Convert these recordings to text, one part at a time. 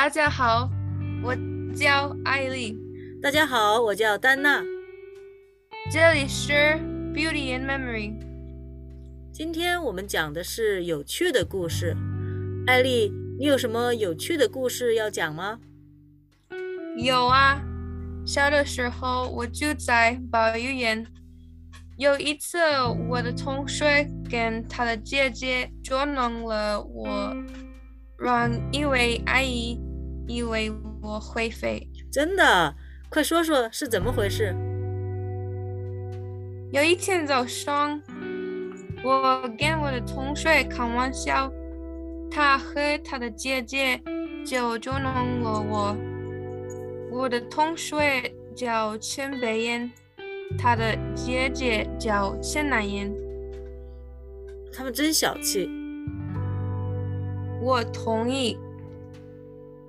大家好，我叫艾丽，大家好，我叫丹娜。这里是 Beauty and Memory。今天我们讲的是有趣的故事。艾丽，你有什么有趣的故事要讲吗？有啊，小的时候我住在保育园。有一次，我的同学跟他的姐姐捉弄了我，让一位阿姨以为我会飞。真的？快说说是怎么回事。有一天早上，我跟我的同学开玩笑，他和他的姐姐就捉弄了我。我的同学叫陈北燕。他的姐姐叫陈南燕，他们真小气。我同意。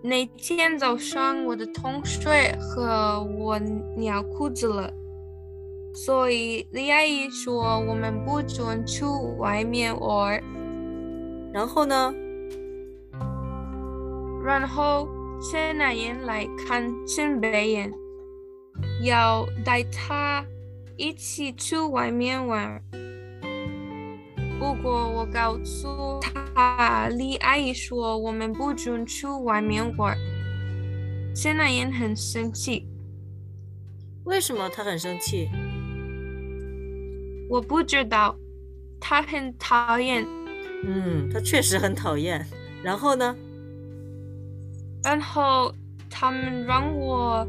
那天早上，我的同学和我尿裤子了，所以李阿姨说我们不准去外面玩。然后呢？然后陈南言来看陈北燕。要带他一起去外面玩，不过我告诉他李阿姨说我们不准去外面玩。谢娜也很生气。为什么他很生气？我不知道，他很讨厌。嗯，他确实很讨厌。然后呢？然后他们让我。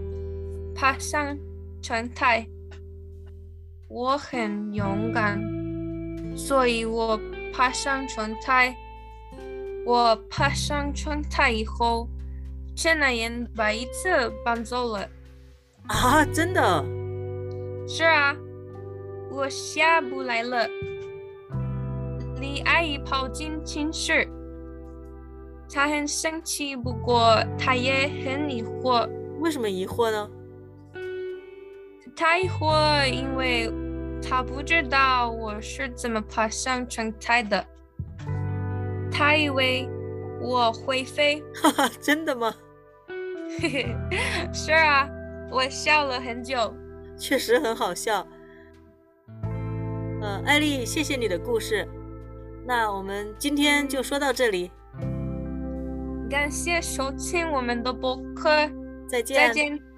爬上窗台，我很勇敢，所以我爬上窗台。我爬上窗台以后，陈乃言把椅子搬走了。啊，真的？是啊，我下不来了。李阿姨跑进寝室，她很生气，不过她也很疑惑。为什么疑惑呢？她疑惑，因为他不知道我是怎么爬上窗台的。他以为我会飞。哈哈，真的吗？嘿嘿，是啊，我笑了很久。确实很好笑。呃，艾丽，谢谢你的故事。那我们今天就说到这里。感谢收听我们的播客。再见。再见。